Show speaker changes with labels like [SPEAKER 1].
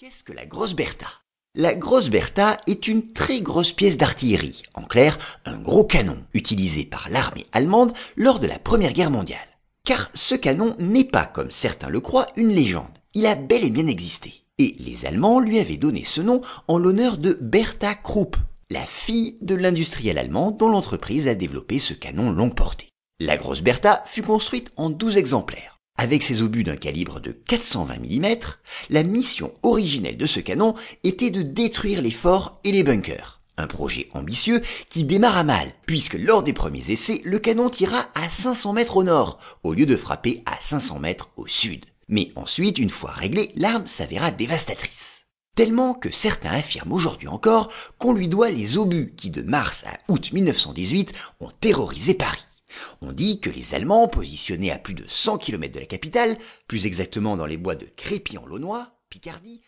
[SPEAKER 1] Qu'est-ce que la grosse Bertha? La grosse Bertha est une très grosse pièce d'artillerie, en clair, un gros canon utilisé par l'armée allemande lors de la Première Guerre mondiale. Car ce canon n'est pas, comme certains le croient, une légende. Il a bel et bien existé. Et les Allemands lui avaient donné ce nom en l'honneur de Bertha Krupp, la fille de l'industriel allemand dont l'entreprise a développé ce canon longue portée. La grosse Bertha fut construite en 12 exemplaires. Avec ses obus d'un calibre de 420 mm, la mission originelle de ce canon était de détruire les forts et les bunkers. Un projet ambitieux qui démarra mal, puisque lors des premiers essais, le canon tira à 500 mètres au nord, au lieu de frapper à 500 mètres au sud. Mais ensuite, une fois réglée, l'arme s'avéra dévastatrice. Tellement que certains affirment aujourd'hui encore qu'on lui doit les obus qui, de mars à août 1918, ont terrorisé Paris. On dit que les Allemands, positionnés à plus de 100 km de la capitale, plus exactement dans les bois de Crépy-en-Launois, Picardie,